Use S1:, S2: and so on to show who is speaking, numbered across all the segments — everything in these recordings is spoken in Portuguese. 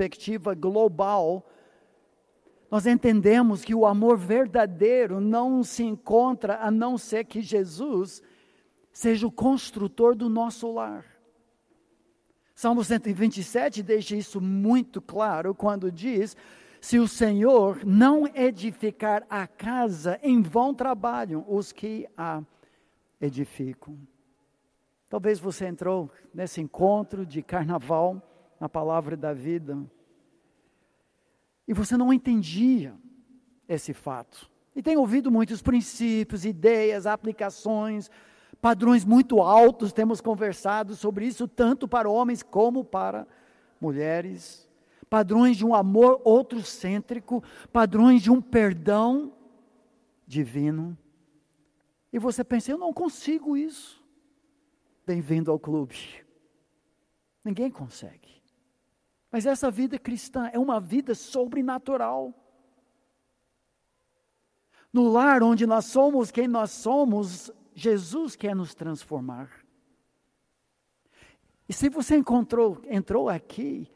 S1: perspectiva global, nós entendemos que o amor verdadeiro não se encontra a não ser que Jesus seja o construtor do nosso lar. Salmo 127 deixa isso muito claro quando diz: Se o Senhor não edificar a casa, em vão trabalham os que a edificam. Talvez você entrou nesse encontro de carnaval na palavra da vida e você não entendia esse fato. E tem ouvido muitos princípios, ideias, aplicações, padrões muito altos, temos conversado sobre isso tanto para homens como para mulheres. Padrões de um amor outrocêntrico, padrões de um perdão divino. E você pensa, eu não consigo isso. Bem-vindo ao clube. Ninguém consegue. Mas essa vida cristã é uma vida sobrenatural. No lar onde nós somos quem nós somos, Jesus quer nos transformar. E se você encontrou, entrou aqui,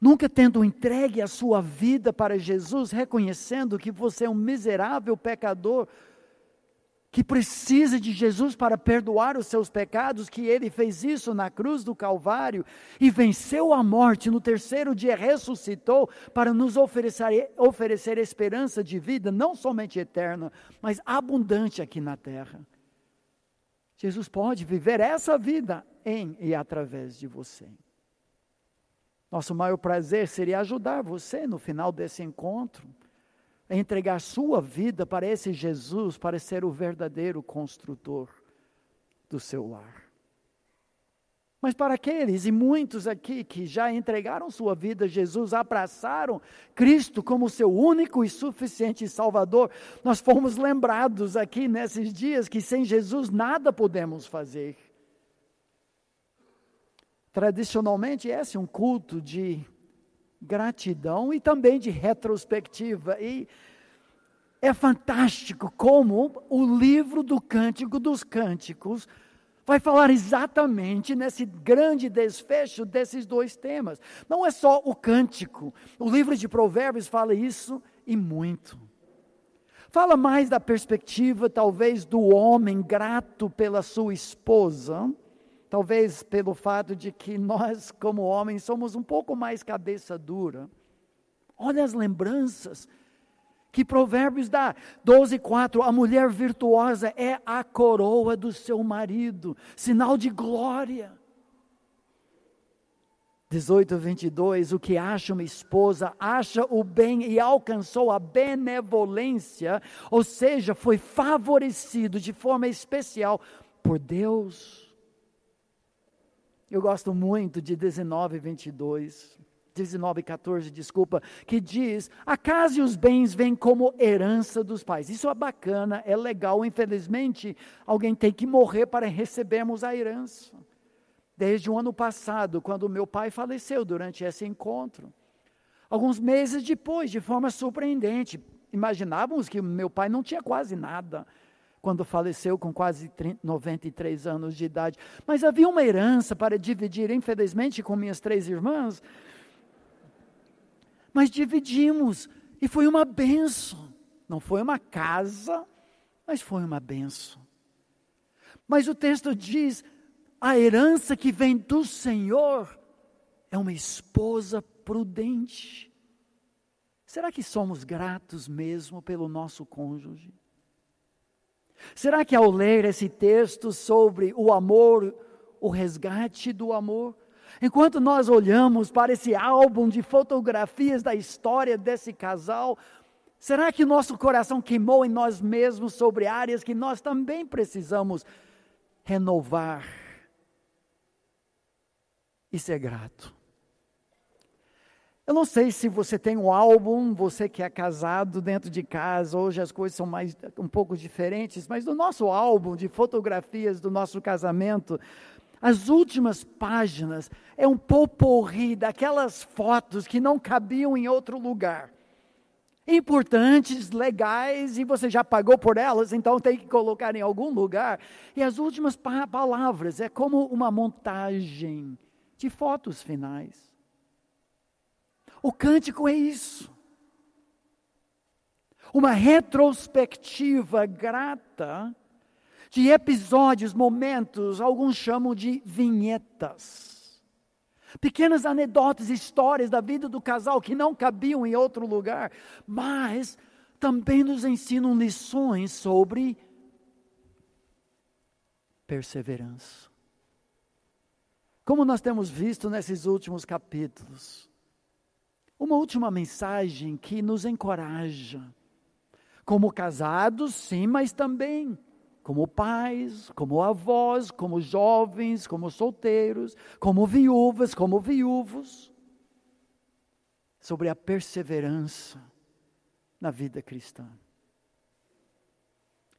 S1: nunca tendo entregue a sua vida para Jesus, reconhecendo que você é um miserável pecador, que precisa de Jesus para perdoar os seus pecados, que ele fez isso na cruz do Calvário e venceu a morte, no terceiro dia ressuscitou para nos oferecer, oferecer esperança de vida, não somente eterna, mas abundante aqui na terra. Jesus pode viver essa vida em e através de você. Nosso maior prazer seria ajudar você no final desse encontro entregar sua vida para esse Jesus, para ser o verdadeiro construtor do seu lar. Mas para aqueles e muitos aqui que já entregaram sua vida a Jesus, abraçaram Cristo como seu único e suficiente Salvador, nós fomos lembrados aqui nesses dias que sem Jesus nada podemos fazer. Tradicionalmente, esse é um culto de gratidão e também de retrospectiva. E é fantástico como o livro do Cântico dos Cânticos vai falar exatamente nesse grande desfecho desses dois temas. Não é só o cântico, o livro de Provérbios fala isso e muito. Fala mais da perspectiva, talvez, do homem grato pela sua esposa, talvez pelo fato de que nós, como homens, somos um pouco mais cabeça dura. Olha as lembranças que Provérbios dá. 12, 4. A mulher virtuosa é a coroa do seu marido, sinal de glória. 18, 22. O que acha uma esposa, acha o bem e alcançou a benevolência, ou seja, foi favorecido de forma especial por Deus. Eu gosto muito de 19, 22. 19, 14, desculpa, que diz: a casa e os bens vêm como herança dos pais. Isso é bacana, é legal. Infelizmente, alguém tem que morrer para recebermos a herança. Desde o ano passado, quando meu pai faleceu durante esse encontro. Alguns meses depois, de forma surpreendente, imaginávamos que meu pai não tinha quase nada quando faleceu com quase 30, 93 anos de idade. Mas havia uma herança para dividir, infelizmente, com minhas três irmãs. Mas dividimos e foi uma benção. Não foi uma casa, mas foi uma benção. Mas o texto diz: a herança que vem do Senhor é uma esposa prudente. Será que somos gratos mesmo pelo nosso cônjuge? Será que ao ler esse texto sobre o amor, o resgate do amor, enquanto nós olhamos para esse álbum de fotografias da história desse casal, será que nosso coração queimou em nós mesmos sobre áreas que nós também precisamos renovar e ser grato? Eu não sei se você tem um álbum, você que é casado dentro de casa, hoje as coisas são mais um pouco diferentes, mas no nosso álbum de fotografias do nosso casamento, as últimas páginas é um poporri daquelas fotos que não cabiam em outro lugar. Importantes, legais, e você já pagou por elas, então tem que colocar em algum lugar. E as últimas pa palavras é como uma montagem de fotos finais. O cântico é isso. Uma retrospectiva grata de episódios, momentos, alguns chamam de vinhetas. Pequenas anedotas, histórias da vida do casal que não cabiam em outro lugar, mas também nos ensinam lições sobre perseverança. Como nós temos visto nesses últimos capítulos, uma última mensagem que nos encoraja, como casados, sim, mas também como pais, como avós, como jovens, como solteiros, como viúvas, como viúvos, sobre a perseverança na vida cristã.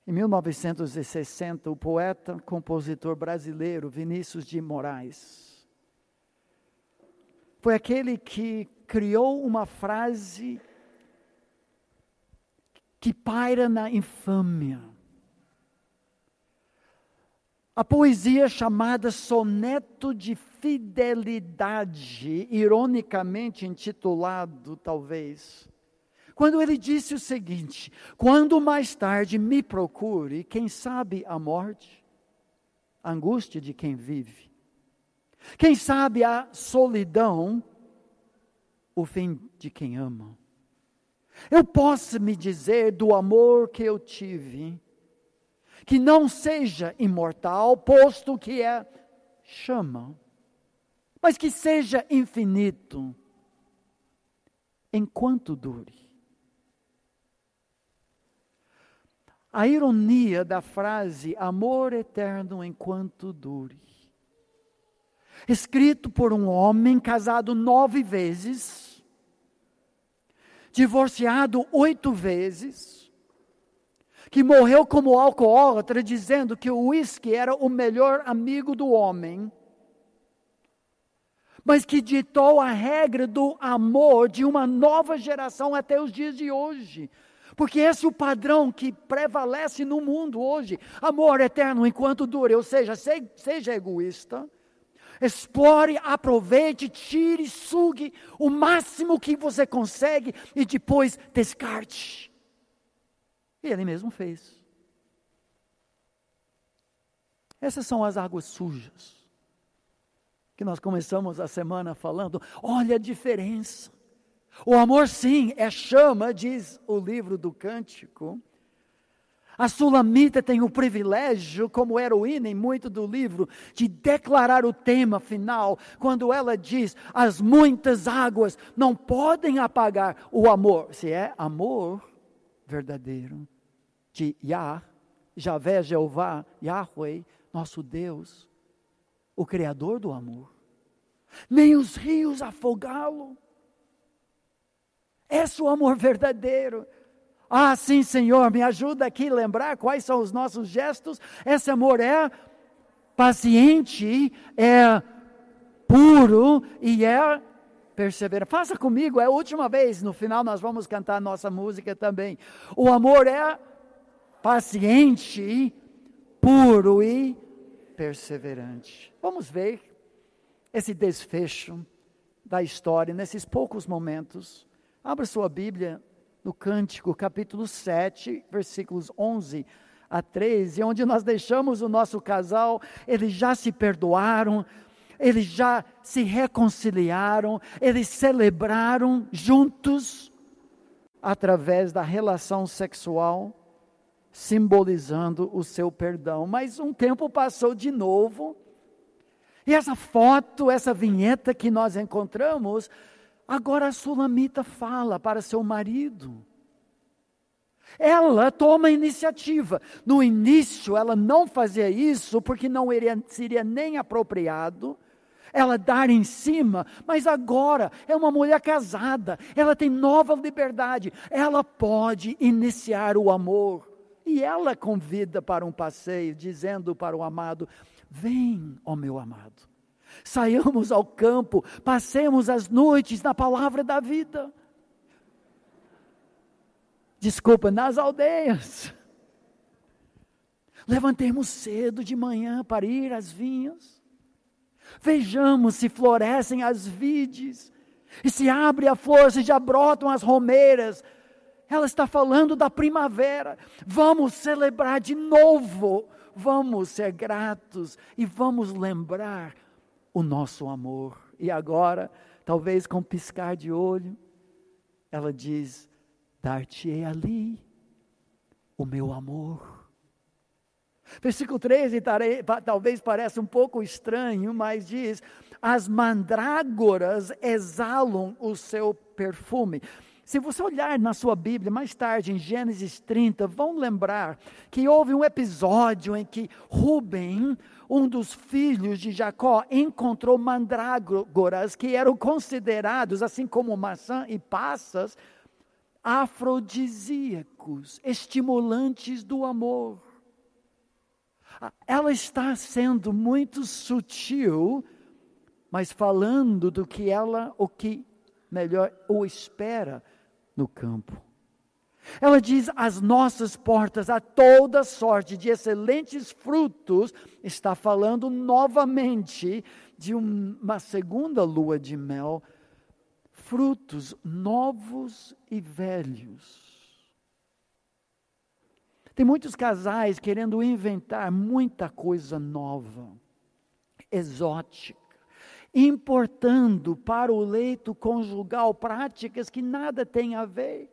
S1: Em 1960, o poeta, compositor brasileiro Vinícius de Moraes foi aquele que criou uma frase que paira na infâmia. A poesia chamada Soneto de Fidelidade, ironicamente intitulado, talvez, quando ele disse o seguinte: quando mais tarde me procure, quem sabe a morte, a angústia de quem vive, quem sabe a solidão, o fim de quem ama. Eu posso me dizer do amor que eu tive, que não seja imortal, posto que é chama, mas que seja infinito, enquanto dure. A ironia da frase amor eterno enquanto dure. Escrito por um homem casado nove vezes, divorciado oito vezes, que morreu como alcoólatra, dizendo que o uísque era o melhor amigo do homem, mas que ditou a regra do amor de uma nova geração até os dias de hoje. Porque esse é o padrão que prevalece no mundo hoje. Amor eterno enquanto dure, ou seja, seja egoísta, explore, aproveite, tire, sugue o máximo que você consegue e depois descarte. E ele mesmo fez. Essas são as águas sujas. Que nós começamos a semana falando, olha a diferença. O amor, sim, é chama, diz o livro do Cântico. A Sulamita tem o privilégio, como heroína em muito do livro, de declarar o tema final, quando ela diz: as muitas águas não podem apagar o amor. Se é amor verdadeiro de Yah, Javé, Jeová, Yahweh, nosso Deus, o Criador do amor. Nem os rios afogá-lo. Esse é o amor verdadeiro. Ah, sim, Senhor, me ajuda aqui a lembrar quais são os nossos gestos. Esse amor é paciente, é puro e é perseverante. Faça comigo, é a última vez, no final nós vamos cantar nossa música também. O amor é paciente, puro e perseverante. Vamos ver esse desfecho da história nesses poucos momentos. Abra sua Bíblia no Cântico, capítulo 7, versículos 11 a 13, onde nós deixamos o nosso casal, eles já se perdoaram, eles já se reconciliaram, eles celebraram juntos através da relação sexual, simbolizando o seu perdão. Mas um tempo passou de novo, e essa foto, essa vinheta que nós encontramos, Agora a sulamita fala para seu marido. Ela toma a iniciativa. No início, ela não fazia isso porque não seria nem apropriado ela dar em cima, mas agora é uma mulher casada, ela tem nova liberdade, ela pode iniciar o amor. E ela convida para um passeio, dizendo para o amado: Vem, ó meu amado. Saiamos ao campo, passemos as noites na palavra da vida. Desculpa, nas aldeias. Levantemos cedo de manhã para ir às vinhas. Vejamos se florescem as vides. E se abre a flor, se já brotam as romeiras. Ela está falando da primavera. Vamos celebrar de novo. Vamos ser gratos e vamos lembrar o nosso amor. E agora, talvez com piscar de olho, ela diz: Dar-te-ei ali o meu amor. Versículo 13 talvez pareça um pouco estranho, mas diz: As mandrágoras exalam o seu perfume. Se você olhar na sua Bíblia mais tarde, em Gênesis 30, vão lembrar que houve um episódio em que Rubem, um dos filhos de Jacó, encontrou mandrágoras que eram considerados, assim como maçã e passas, afrodisíacos, estimulantes do amor. Ela está sendo muito sutil, mas falando do que ela, o que melhor, o espera no campo. Ela diz: as nossas portas a toda sorte de excelentes frutos, está falando novamente de uma segunda lua de mel, frutos novos e velhos. Tem muitos casais querendo inventar muita coisa nova, exótica importando para o leito conjugal práticas que nada têm a ver.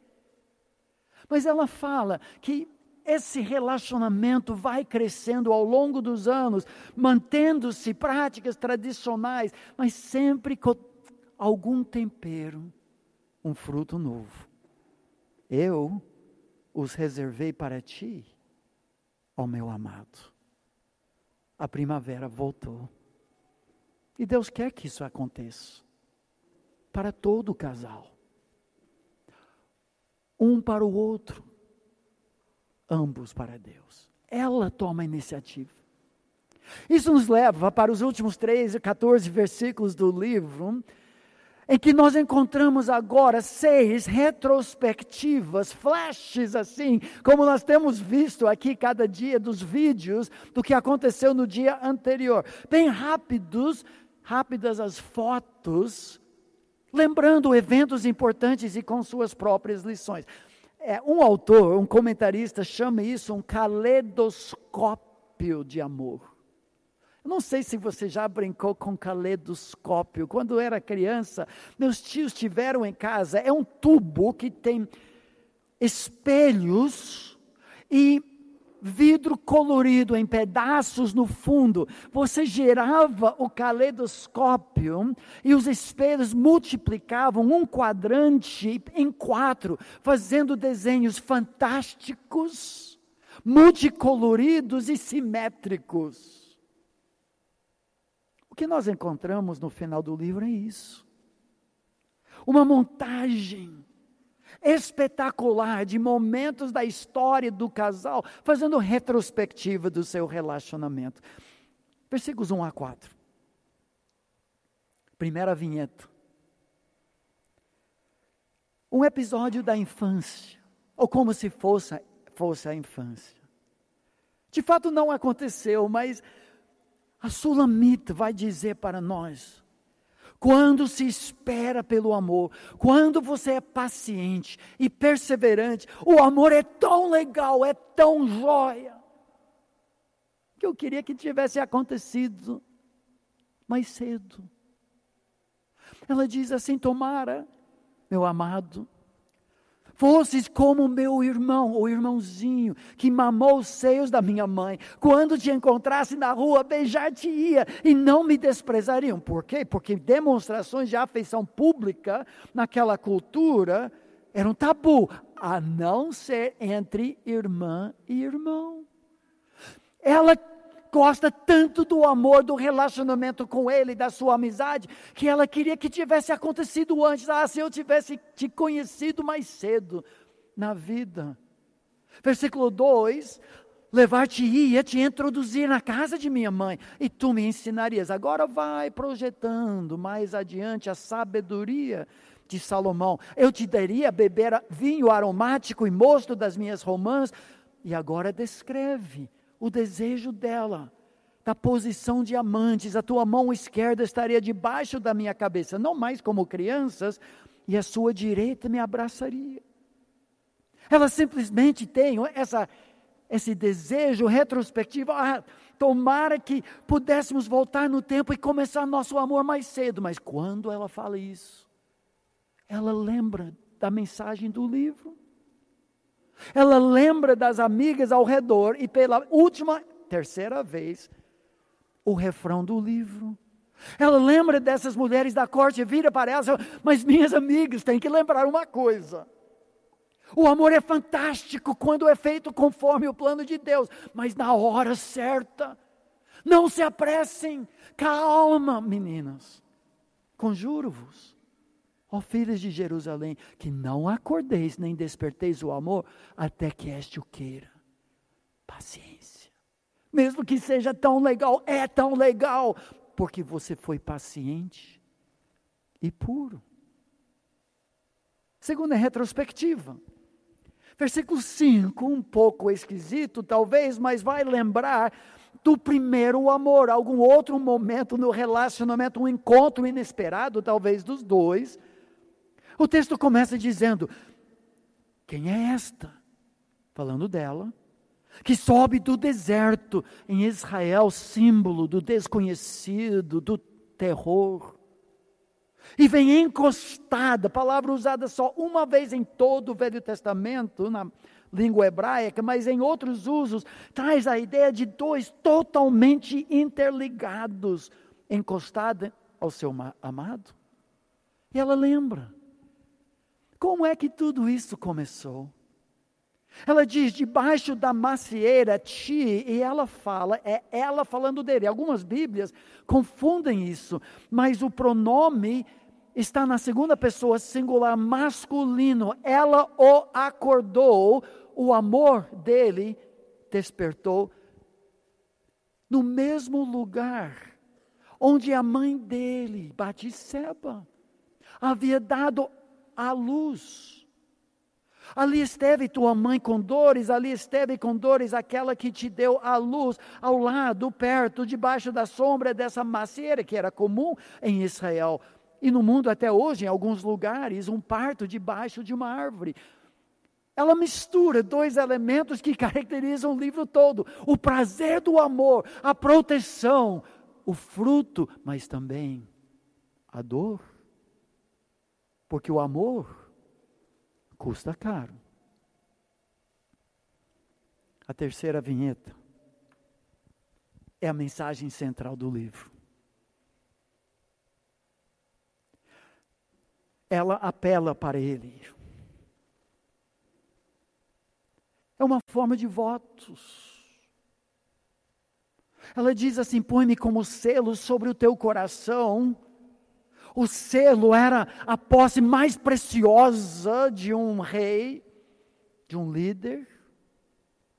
S1: Mas ela fala que esse relacionamento vai crescendo ao longo dos anos, mantendo-se práticas tradicionais, mas sempre com algum tempero, um fruto novo. Eu os reservei para ti, ó meu amado. A primavera voltou. E Deus quer que isso aconteça para todo o casal. Um para o outro, ambos para Deus. Ela toma a iniciativa. Isso nos leva para os últimos 13, 14 versículos do livro, em que nós encontramos agora seis retrospectivas, flashes assim, como nós temos visto aqui cada dia dos vídeos do que aconteceu no dia anterior, bem rápidos, rápidas as fotos, lembrando eventos importantes e com suas próprias lições. É, um autor, um comentarista, chama isso um caleidoscópio de amor. Eu não sei se você já brincou com caleidoscópio. Quando era criança, meus tios tiveram em casa, é um tubo que tem espelhos e vidro colorido em pedaços no fundo. Você girava o caleidoscópio e os espelhos multiplicavam um quadrante em quatro, fazendo desenhos fantásticos, multicoloridos e simétricos. O que nós encontramos no final do livro é isso. Uma montagem espetacular de momentos da história do casal, fazendo retrospectiva do seu relacionamento. Versículos 1 a 4. Primeira vinheta. Um episódio da infância, ou como se fosse, fosse a infância. De fato não aconteceu, mas a Sulamita vai dizer para nós quando se espera pelo amor, quando você é paciente e perseverante, o amor é tão legal, é tão jóia, que eu queria que tivesse acontecido mais cedo. Ela diz assim: Tomara, meu amado, fosses como meu irmão ou irmãozinho que mamou os seios da minha mãe. Quando te encontrasse na rua, beijar-te-ia e não me desprezariam. Por quê? Porque demonstrações de afeição pública naquela cultura eram tabu, a não ser entre irmã e irmão. Ela gosta tanto do amor, do relacionamento com Ele, da sua amizade, que ela queria que tivesse acontecido antes. Ah, se eu tivesse te conhecido mais cedo na vida. Versículo 2: Levar-te-ia, te introduzir na casa de minha mãe, e tu me ensinarias. Agora vai projetando mais adiante a sabedoria de Salomão. Eu te daria beber vinho aromático e mosto das minhas romãs. E agora descreve o desejo dela da posição de amantes, a tua mão esquerda estaria debaixo da minha cabeça, não mais como crianças, e a sua direita me abraçaria. Ela simplesmente tem essa, esse desejo retrospectivo. Ah, tomara que pudéssemos voltar no tempo e começar nosso amor mais cedo. Mas quando ela fala isso, ela lembra da mensagem do livro. Ela lembra das amigas ao redor e pela última, terceira vez, o refrão do livro. Ela lembra dessas mulheres da corte, vira para elas, mas minhas amigas, tem que lembrar uma coisa. O amor é fantástico quando é feito conforme o plano de Deus, mas na hora certa. Não se apressem, calma, meninas. Conjuro-vos, ó filhas de Jerusalém, que não acordeis nem desperteis o amor até que este o queira. Paciência. Mesmo que seja tão legal, é tão legal, porque você foi paciente e puro. Segunda é retrospectiva. Versículo 5, um pouco esquisito, talvez, mas vai lembrar do primeiro amor, algum outro momento no relacionamento, um encontro inesperado, talvez dos dois. O texto começa dizendo: Quem é esta? Falando dela, que sobe do deserto em Israel, símbolo do desconhecido, do terror e vem encostada, palavra usada só uma vez em todo o Velho Testamento, na língua hebraica, mas em outros usos, traz a ideia de dois totalmente interligados, encostada ao seu amado. E ela lembra. Como é que tudo isso começou? Ela diz debaixo da macieira ti, e ela fala, é ela falando dele. Algumas Bíblias confundem isso, mas o pronome está na segunda pessoa singular masculino. Ela o acordou, o amor dele despertou no mesmo lugar onde a mãe dele, Batisseba, havia dado a luz. Ali esteve tua mãe com dores, ali esteve com dores aquela que te deu a luz, ao lado, perto, debaixo da sombra dessa macieira que era comum em Israel. E no mundo até hoje, em alguns lugares, um parto debaixo de uma árvore. Ela mistura dois elementos que caracterizam o livro todo: o prazer do amor, a proteção, o fruto, mas também a dor. Porque o amor custa caro. A terceira vinheta é a mensagem central do livro. ela apela para ele. É uma forma de votos. Ela diz assim: põe-me como selo sobre o teu coração. O selo era a posse mais preciosa de um rei, de um líder,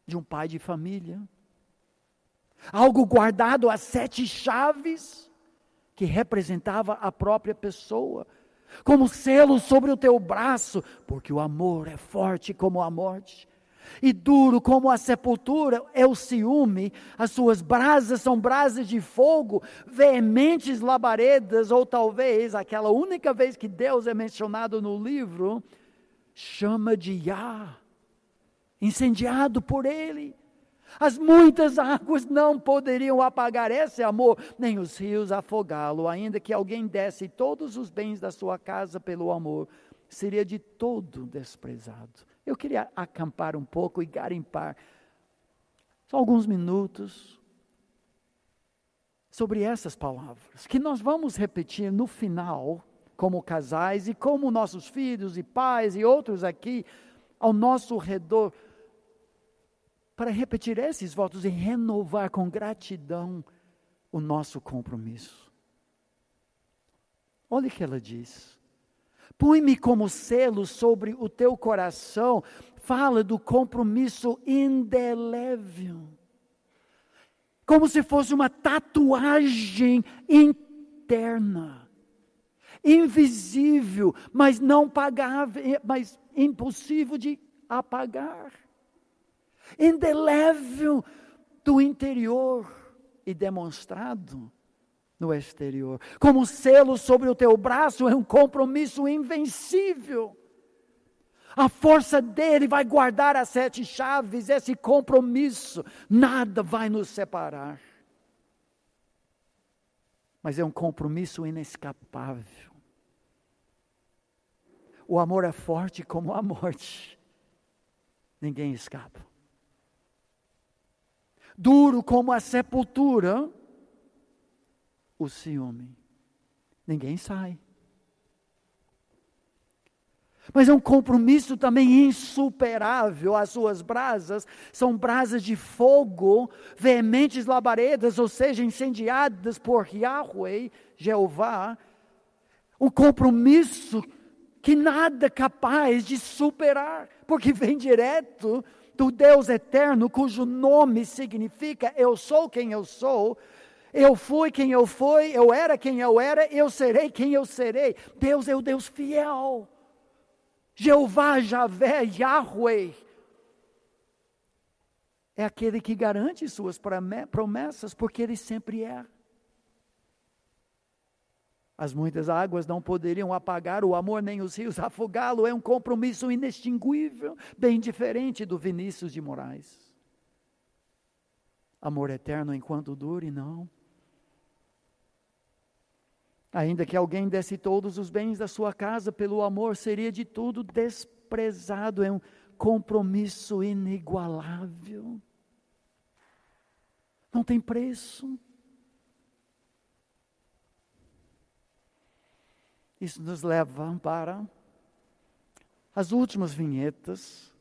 S1: de um pai de família. Algo guardado a sete chaves, que representava a própria pessoa como selo sobre o teu braço, porque o amor é forte como a morte, e duro como a sepultura é o ciúme, as suas brasas são brasas de fogo, veementes labaredas, ou talvez aquela única vez que Deus é mencionado no livro, chama de Yah, incendiado por ele. As muitas águas não poderiam apagar esse amor, nem os rios afogá-lo, ainda que alguém desse todos os bens da sua casa pelo amor, seria de todo desprezado. Eu queria acampar um pouco e garimpar só alguns minutos sobre essas palavras, que nós vamos repetir no final, como casais e como nossos filhos e pais e outros aqui ao nosso redor para repetir esses votos e renovar com gratidão o nosso compromisso. Olha o que ela diz. Põe-me como selo sobre o teu coração. Fala do compromisso indelével. Como se fosse uma tatuagem interna. Invisível, mas não pagável, mas impossível de apagar indelével do interior e demonstrado no exterior. Como selo sobre o teu braço é um compromisso invencível. A força dele vai guardar as sete chaves, esse compromisso, nada vai nos separar. Mas é um compromisso inescapável. O amor é forte como a morte, ninguém escapa. Duro como a sepultura, o ciúme, ninguém sai mas é um compromisso também insuperável. As suas brasas são brasas de fogo, veementes labaredas, ou seja, incendiadas por Yahweh, Jeová. Um compromisso que nada é capaz de superar, porque vem direto do Deus eterno, cujo nome significa eu sou quem eu sou. Eu fui quem eu fui, eu era quem eu era, eu serei quem eu serei. Deus é o Deus fiel. Jeová, Javé, Yahweh, é aquele que garante suas promessas, porque ele sempre é. As muitas águas não poderiam apagar o amor, nem os rios afogá-lo. É um compromisso inextinguível, bem diferente do Vinícius de Moraes. Amor eterno enquanto dure, não. Ainda que alguém desse todos os bens da sua casa pelo amor, seria de tudo desprezado. É um compromisso inigualável. Não tem preço. Isso nos leva para as últimas vinhetas.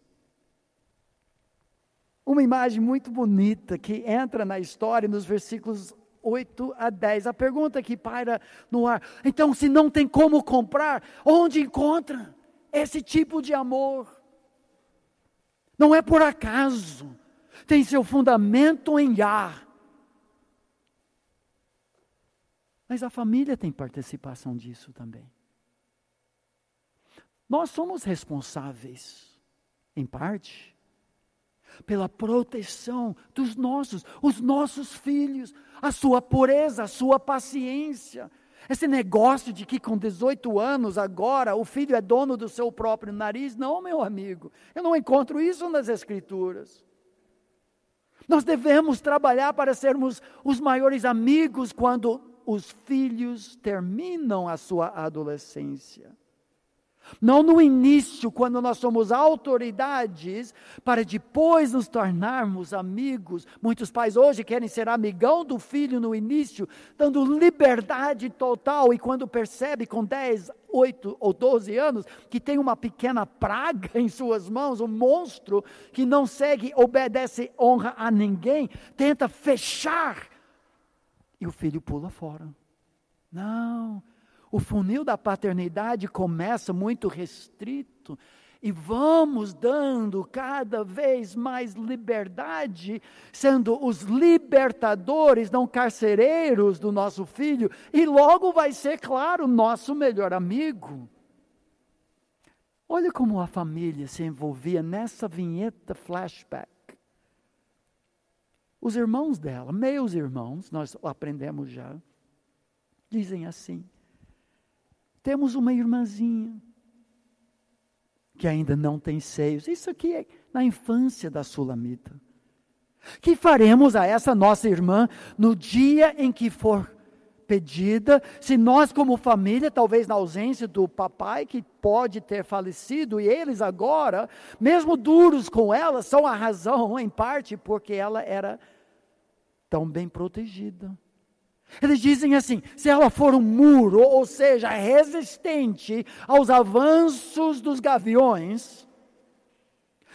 S1: Uma imagem muito bonita que entra na história nos versículos 8 a 10. A pergunta que paira no ar: então, se não tem como comprar, onde encontra esse tipo de amor? Não é por acaso, tem seu fundamento em Yah. Mas a família tem participação disso também. Nós somos responsáveis, em parte, pela proteção dos nossos, os nossos filhos, a sua pureza, a sua paciência. Esse negócio de que com 18 anos agora o filho é dono do seu próprio nariz, não, meu amigo. Eu não encontro isso nas Escrituras. Nós devemos trabalhar para sermos os maiores amigos quando os filhos terminam a sua adolescência. Não no início, quando nós somos autoridades, para depois nos tornarmos amigos. Muitos pais hoje querem ser amigão do filho no início, dando liberdade total, e quando percebe com 10, 8 ou 12 anos que tem uma pequena praga em suas mãos, um monstro que não segue, obedece, honra a ninguém, tenta fechar, e o filho pula fora. Não, o funil da paternidade começa muito restrito e vamos dando cada vez mais liberdade, sendo os libertadores, não carcereiros do nosso filho, e logo vai ser, claro, nosso melhor amigo. Olha como a família se envolvia nessa vinheta flashback. Os irmãos dela, meus irmãos, nós aprendemos já, dizem assim: temos uma irmãzinha que ainda não tem seios. Isso aqui é na infância da Sulamita. Que faremos a essa nossa irmã no dia em que for pedida, se nós, como família, talvez na ausência do papai, que pode ter falecido, e eles agora, mesmo duros com ela, são a razão, em parte, porque ela era tão bem protegida. Eles dizem assim: se ela for um muro, ou seja, resistente aos avanços dos gaviões,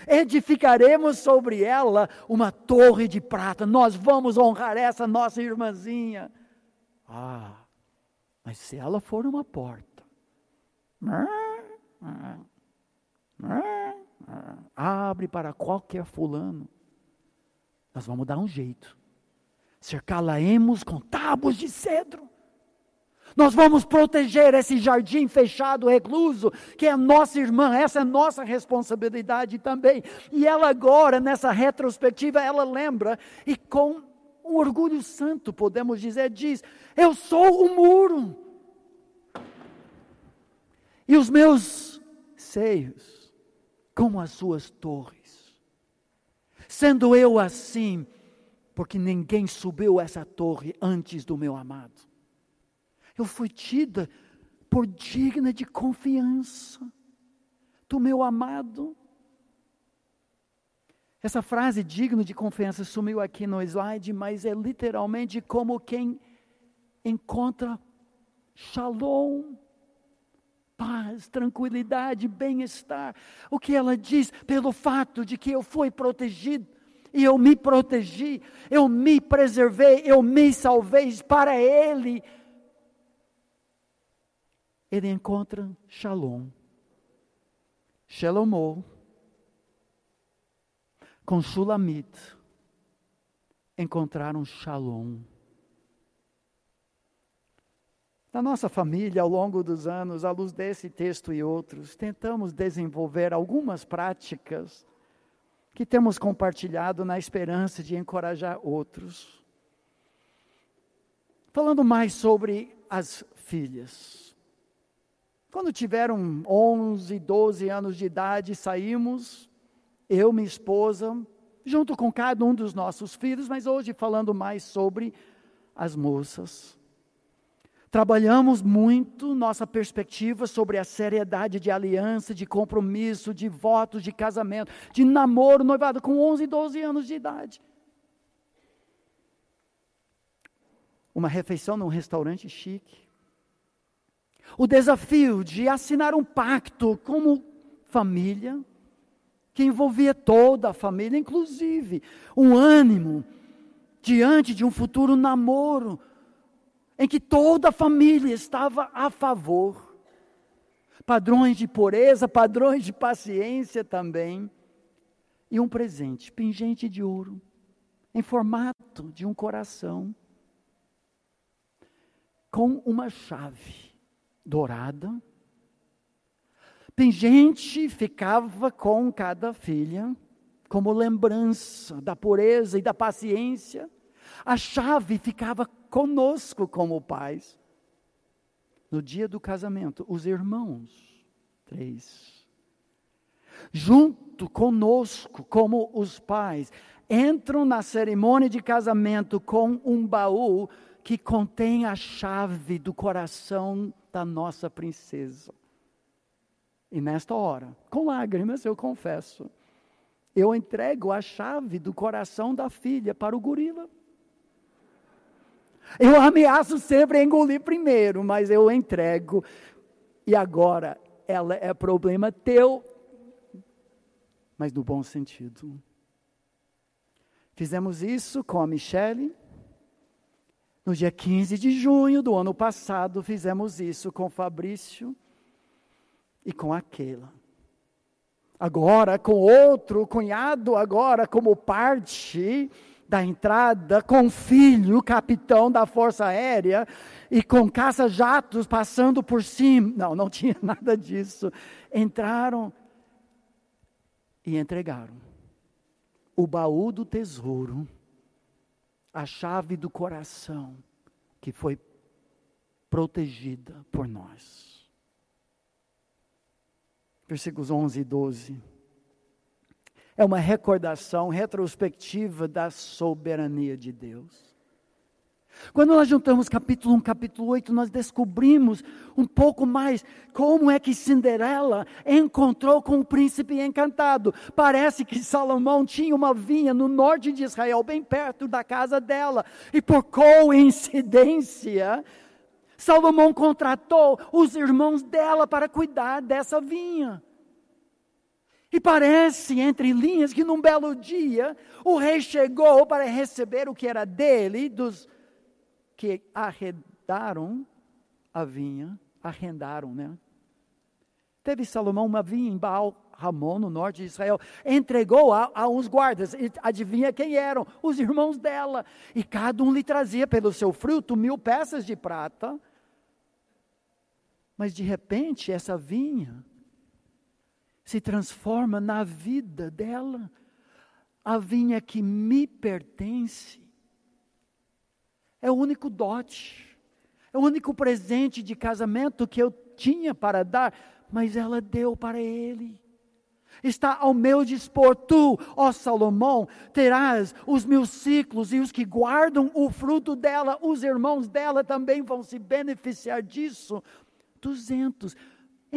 S1: edificaremos sobre ela uma torre de prata. Nós vamos honrar essa nossa irmãzinha. Ah, mas se ela for uma porta, abre para qualquer fulano, nós vamos dar um jeito cercá-la-emos com tábuas de cedro. Nós vamos proteger esse jardim fechado, recluso, que é nossa irmã, essa é nossa responsabilidade também. E ela agora, nessa retrospectiva, ela lembra, e com um orgulho santo, podemos dizer, diz: Eu sou o muro. E os meus seios, como as suas torres. Sendo eu assim, porque ninguém subiu essa torre antes do meu amado. Eu fui tida por digna de confiança do meu amado. Essa frase digno de confiança sumiu aqui no slide, mas é literalmente como quem encontra shalom, paz, tranquilidade, bem-estar. O que ela diz pelo fato de que eu fui protegido e eu me protegi, eu me preservei, eu me salvei para Ele. Ele encontra shalom, shalomou, com Shulamit, encontraram shalom. Na nossa família, ao longo dos anos, à luz desse texto e outros, tentamos desenvolver algumas práticas que temos compartilhado na esperança de encorajar outros. Falando mais sobre as filhas. Quando tiveram 11, 12 anos de idade, saímos eu, minha esposa, junto com cada um dos nossos filhos, mas hoje falando mais sobre as moças. Trabalhamos muito nossa perspectiva sobre a seriedade de aliança, de compromisso, de votos, de casamento, de namoro, noivado com 11, 12 anos de idade. Uma refeição num restaurante chique. O desafio de assinar um pacto como família que envolvia toda a família, inclusive um ânimo diante de um futuro namoro, em que toda a família estava a favor. Padrões de pureza, padrões de paciência também. E um presente, pingente de ouro, em formato de um coração, com uma chave dourada pingente ficava com cada filha, como lembrança da pureza e da paciência. A chave ficava conosco como pais. No dia do casamento, os irmãos, três, junto conosco, como os pais, entram na cerimônia de casamento com um baú que contém a chave do coração da nossa princesa. E nesta hora, com lágrimas, eu confesso, eu entrego a chave do coração da filha para o gorila. Eu ameaço sempre engolir primeiro, mas eu entrego. E agora ela é problema teu, mas no bom sentido. Fizemos isso com a Michelle. No dia 15 de junho do ano passado, fizemos isso com o Fabrício e com aquela. Agora, com outro cunhado, agora como parte da entrada, com filho, capitão da Força Aérea, e com caça-jatos passando por cima. Não, não tinha nada disso. Entraram e entregaram o baú do tesouro, a chave do coração, que foi protegida por nós versículos 11 e 12. É uma recordação retrospectiva da soberania de Deus. Quando nós juntamos capítulo 1, capítulo 8, nós descobrimos um pouco mais como é que Cinderela encontrou com o príncipe encantado. Parece que Salomão tinha uma vinha no norte de Israel, bem perto da casa dela, e por coincidência, Salomão contratou os irmãos dela para cuidar dessa vinha. E parece, entre linhas, que num belo dia o rei chegou para receber o que era dele, dos que arrendaram a vinha, arrendaram, né? Teve Salomão uma vinha em Baal Ramon, no norte de Israel, entregou a, a uns guardas, e adivinha quem eram? Os irmãos dela, e cada um lhe trazia pelo seu fruto mil peças de prata, mas de repente essa vinha se transforma na vida dela, a vinha que me pertence, é o único dote, é o único presente de casamento que eu tinha para dar, mas ela deu para ele. Está ao meu dispor, tu, ó Salomão, terás os meus ciclos e os que guardam o fruto dela, os irmãos dela também vão se beneficiar disso. 200.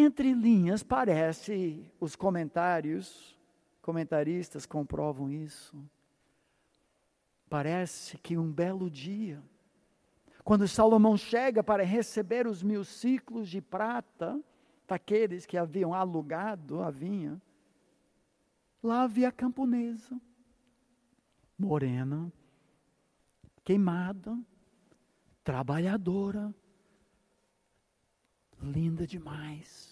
S1: Entre linhas, parece, os comentários, comentaristas comprovam isso. Parece que um belo dia, quando Salomão chega para receber os mil ciclos de prata, daqueles que haviam alugado a vinha, lá havia a camponesa, morena, queimada, trabalhadora, linda demais.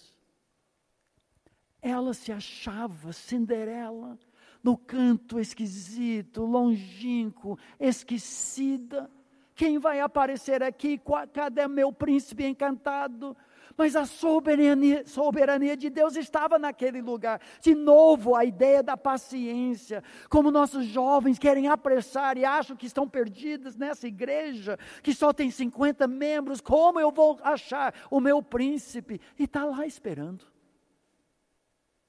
S1: Ela se achava Cinderela, no canto esquisito, longínquo, esquecida. Quem vai aparecer aqui? Cadê meu príncipe encantado? Mas a soberania, soberania, de Deus estava naquele lugar. De novo, a ideia da paciência. Como nossos jovens querem apressar e acham que estão perdidos nessa igreja, que só tem 50 membros. Como eu vou achar o meu príncipe? E está lá esperando.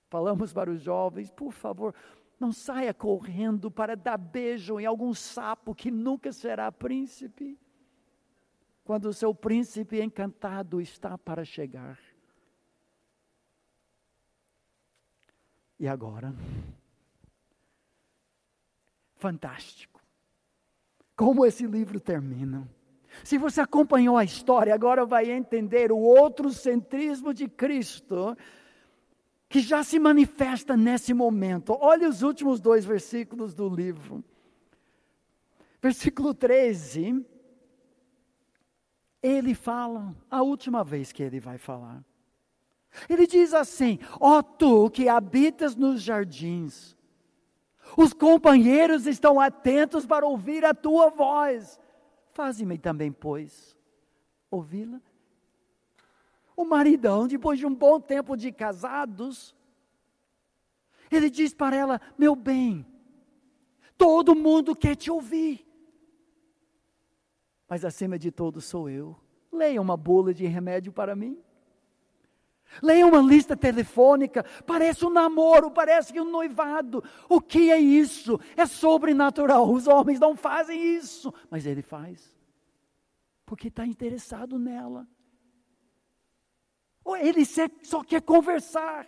S1: Falamos para os jovens, por favor, não saia correndo para dar beijo em algum sapo que nunca será príncipe quando o seu príncipe encantado está para chegar. E agora? Fantástico. Como esse livro termina. Se você acompanhou a história, agora vai entender o outro centrismo de Cristo que já se manifesta nesse momento. Olha os últimos dois versículos do livro. Versículo 13 ele fala, a última vez que ele vai falar. Ele diz assim: Ó oh, tu que habitas nos jardins, os companheiros estão atentos para ouvir a tua voz. Faze-me também, pois, ouvi-la. O maridão, depois de um bom tempo de casados, ele diz para ela: Meu bem, todo mundo quer te ouvir mas acima de tudo sou eu. Leia uma bula de remédio para mim. Leia uma lista telefônica, parece um namoro, parece um noivado. O que é isso? É sobrenatural. Os homens não fazem isso, mas ele faz, porque está interessado nela. Ele só quer conversar.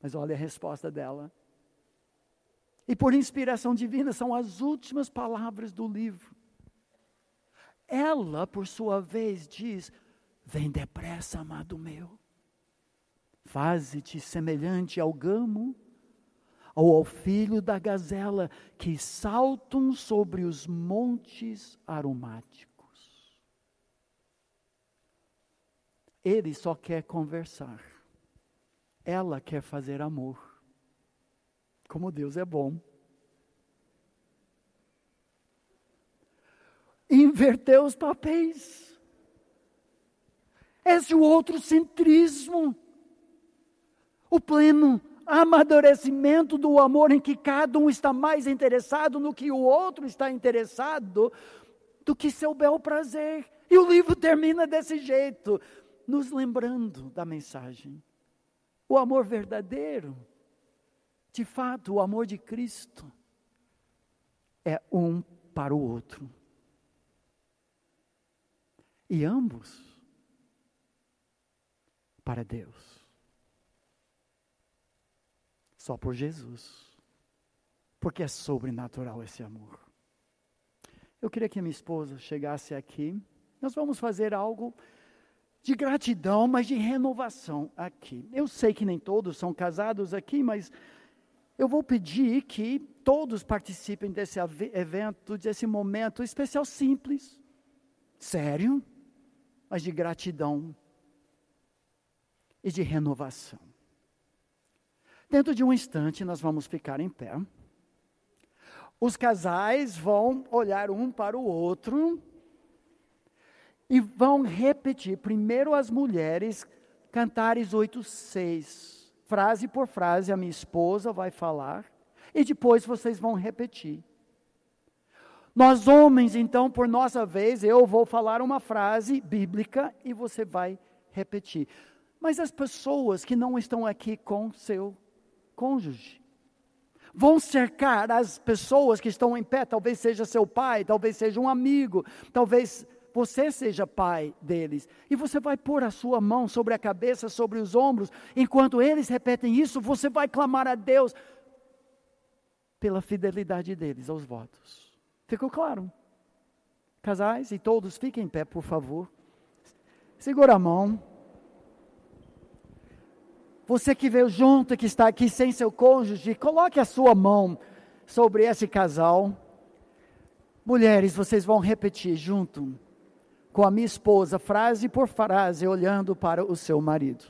S1: Mas olha a resposta dela. E por inspiração divina, são as últimas palavras do livro. Ela, por sua vez, diz: Vem depressa, amado meu. Faze-te semelhante ao gamo ou ao filho da gazela que saltam sobre os montes aromáticos. Ele só quer conversar. Ela quer fazer amor. Como Deus é bom. Inverteu os papéis. Esse é o outro centrismo. O pleno amadurecimento do amor em que cada um está mais interessado no que o outro está interessado do que seu bel prazer. E o livro termina desse jeito, nos lembrando da mensagem. O amor verdadeiro de fato, o amor de Cristo é um para o outro. E ambos para Deus. Só por Jesus. Porque é sobrenatural esse amor. Eu queria que minha esposa chegasse aqui. Nós vamos fazer algo de gratidão, mas de renovação aqui. Eu sei que nem todos são casados aqui, mas eu vou pedir que todos participem desse evento, desse momento especial simples, sério, mas de gratidão e de renovação. Dentro de um instante, nós vamos ficar em pé. Os casais vão olhar um para o outro e vão repetir, primeiro as mulheres, Cantares 8, 6 frase por frase, a minha esposa vai falar, e depois vocês vão repetir. Nós homens, então, por nossa vez, eu vou falar uma frase bíblica e você vai repetir. Mas as pessoas que não estão aqui com seu cônjuge vão cercar as pessoas que estão em pé, talvez seja seu pai, talvez seja um amigo, talvez você seja pai deles. E você vai pôr a sua mão sobre a cabeça, sobre os ombros, enquanto eles repetem isso, você vai clamar a Deus pela fidelidade deles aos votos. Ficou claro? Casais e todos, fiquem em pé, por favor. Segura a mão. Você que veio junto, que está aqui sem seu cônjuge, coloque a sua mão sobre esse casal. Mulheres, vocês vão repetir junto com a minha esposa, frase por frase, olhando para o seu marido.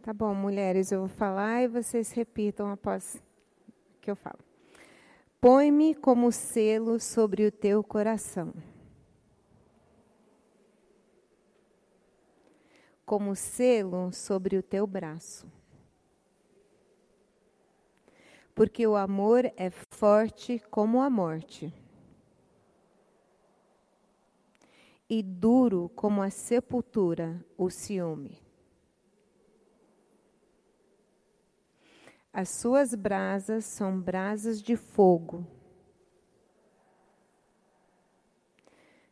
S2: Tá bom, mulheres, eu vou falar e vocês repitam após que eu falo. Põe-me como selo sobre o teu coração. Como selo sobre o teu braço. Porque o amor é forte como a morte. E duro como a sepultura, o ciúme. As suas brasas são brasas de fogo.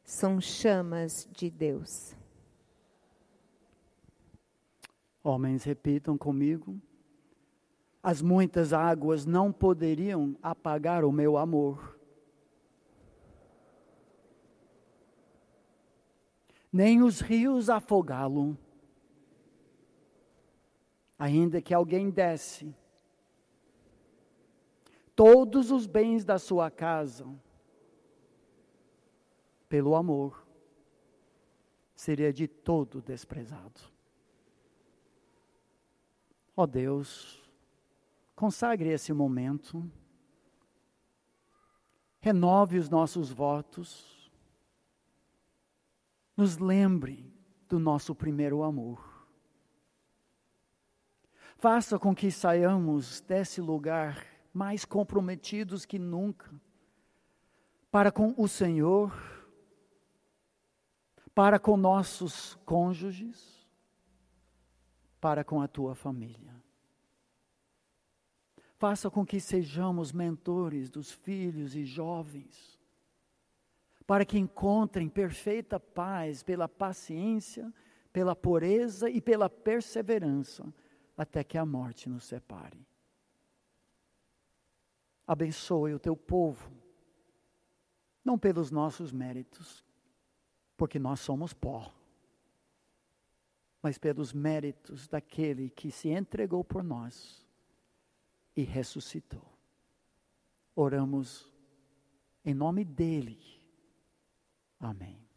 S2: São chamas de Deus.
S1: Homens, repitam comigo. As muitas águas não poderiam apagar o meu amor. Nem os rios afogá-lo. Ainda que alguém desce todos os bens da sua casa, pelo amor, seria de todo desprezado. Ó oh Deus, consagre esse momento, renove os nossos votos, nos lembre do nosso primeiro amor. Faça com que saiamos desse lugar mais comprometidos que nunca para com o Senhor, para com nossos cônjuges, para com a tua família. Faça com que sejamos mentores dos filhos e jovens, para que encontrem perfeita paz pela paciência, pela pureza e pela perseverança, até que a morte nos separe. Abençoe o teu povo, não pelos nossos méritos, porque nós somos pó, mas pelos méritos daquele que se entregou por nós e ressuscitou. Oramos em nome dele. Amém.